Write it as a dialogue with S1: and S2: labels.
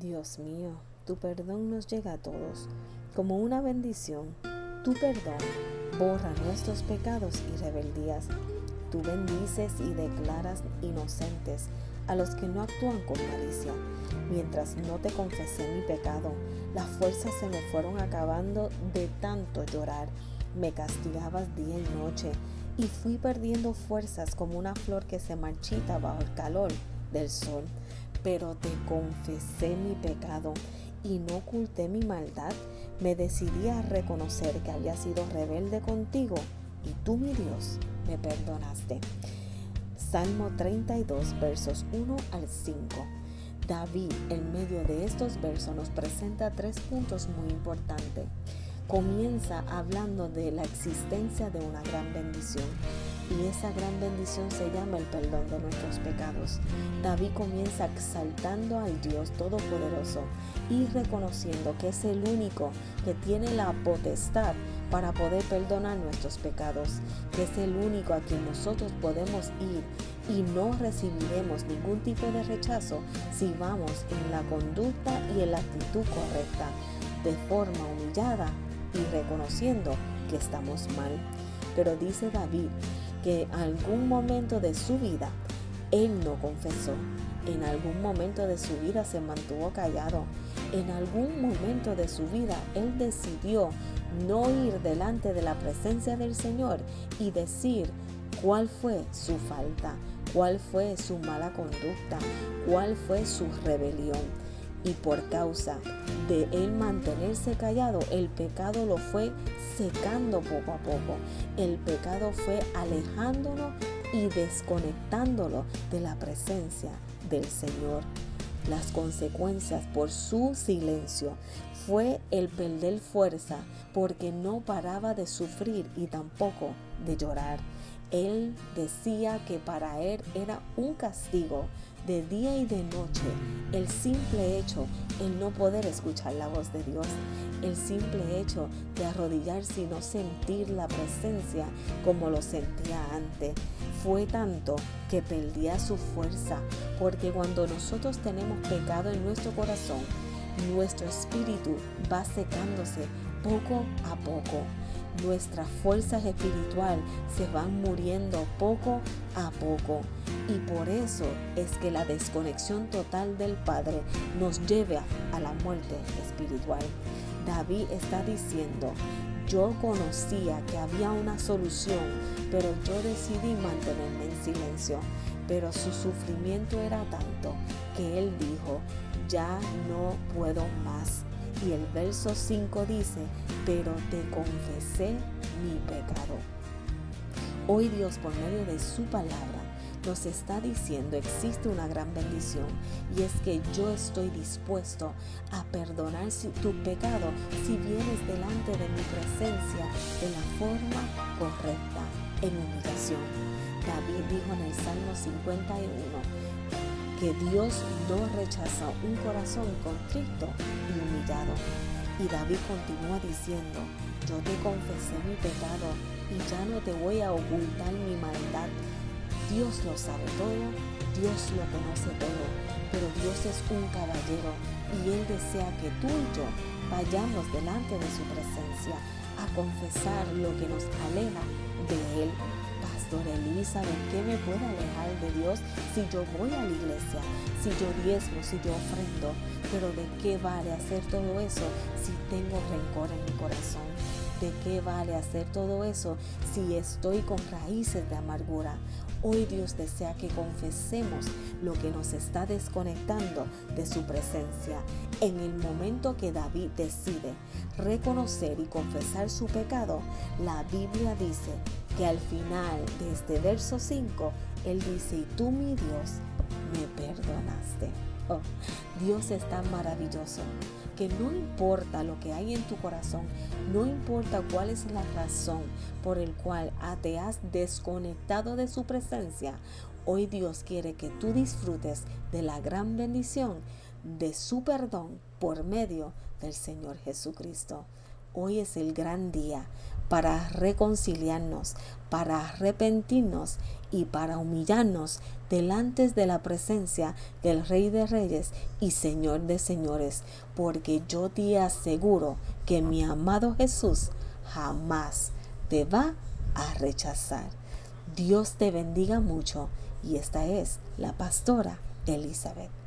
S1: Dios mío, tu perdón nos llega a todos como una bendición. Tu perdón borra nuestros pecados y rebeldías. Tú bendices y declaras inocentes a los que no actúan con malicia. Mientras no te confesé mi pecado, las fuerzas se me fueron acabando de tanto llorar. Me castigabas día y noche y fui perdiendo fuerzas como una flor que se marchita bajo el calor del sol. Pero te confesé mi pecado y no oculté mi maldad. Me decidí a reconocer que había sido rebelde contigo y tú, mi Dios, me perdonaste. Salmo 32, versos 1 al 5. David, en medio de estos versos, nos presenta tres puntos muy importantes comienza hablando de la existencia de una gran bendición. Y esa gran bendición se llama el perdón de nuestros pecados. David comienza exaltando al Dios Todopoderoso y reconociendo que es el único que tiene la potestad para poder perdonar nuestros pecados, que es el único a quien nosotros podemos ir y no recibiremos ningún tipo de rechazo si vamos en la conducta y en la actitud correcta, de forma humillada y reconociendo que estamos mal. Pero dice David que en algún momento de su vida él no confesó. En algún momento de su vida se mantuvo callado. En algún momento de su vida él decidió no ir delante de la presencia del Señor y decir cuál fue su falta, cuál fue su mala conducta, cuál fue su rebelión y por causa de él mantenerse callado, el pecado lo fue secando poco a poco. El pecado fue alejándolo y desconectándolo de la presencia del Señor. Las consecuencias por su silencio fue el perder fuerza porque no paraba de sufrir y tampoco de llorar. Él decía que para él era un castigo de día y de noche, el simple hecho, el no poder escuchar la voz de Dios, el simple hecho de arrodillarse y no sentir la presencia como lo sentía antes, fue tanto que perdía su fuerza, porque cuando nosotros tenemos pecado en nuestro corazón, nuestro espíritu va secándose poco a poco nuestras fuerzas espirituales se van muriendo poco a poco. Y por eso es que la desconexión total del Padre nos lleva a la muerte espiritual. David está diciendo, yo conocía que había una solución, pero yo decidí mantenerme en silencio. Pero su sufrimiento era tanto que él dijo, ya no puedo más y el verso 5 dice, pero te confesé mi pecado. Hoy Dios por medio de su palabra nos está diciendo existe una gran bendición y es que yo estoy dispuesto a perdonar tu pecado si vienes delante de mi presencia de la forma correcta, en humillación. David dijo en el Salmo 51, que Dios no rechaza un corazón contrito y humillado. Y David continúa diciendo, yo te confesé mi pecado y ya no te voy a ocultar mi maldad. Dios lo sabe todo, Dios lo conoce todo, pero Dios es un caballero y Él desea que tú y yo vayamos delante de su presencia a confesar lo que nos aleja de Él Pastor Elizabeth, ¿qué me puede alejar de Dios si yo voy a la iglesia, si yo diezmo, si yo ofrendo? Pero ¿de qué vale hacer todo eso si tengo rencor en mi corazón? ¿De qué vale hacer todo eso si estoy con raíces de amargura? Hoy Dios desea que confesemos lo que nos está desconectando de su presencia. En el momento que David decide reconocer y confesar su pecado, la Biblia dice que al final de este verso 5, Él dice, y tú mi Dios me perdonaste. Oh, Dios es tan maravilloso que no importa lo que hay en tu corazón, no importa cuál es la razón por el cual te has desconectado de su presencia, hoy Dios quiere que tú disfrutes de la gran bendición de su perdón por medio del Señor Jesucristo. Hoy es el gran día para reconciliarnos, para arrepentirnos y para humillarnos delante de la presencia del Rey de Reyes y Señor de Señores, porque yo te aseguro que mi amado Jesús jamás te va a rechazar. Dios te bendiga mucho y esta es la pastora Elizabeth.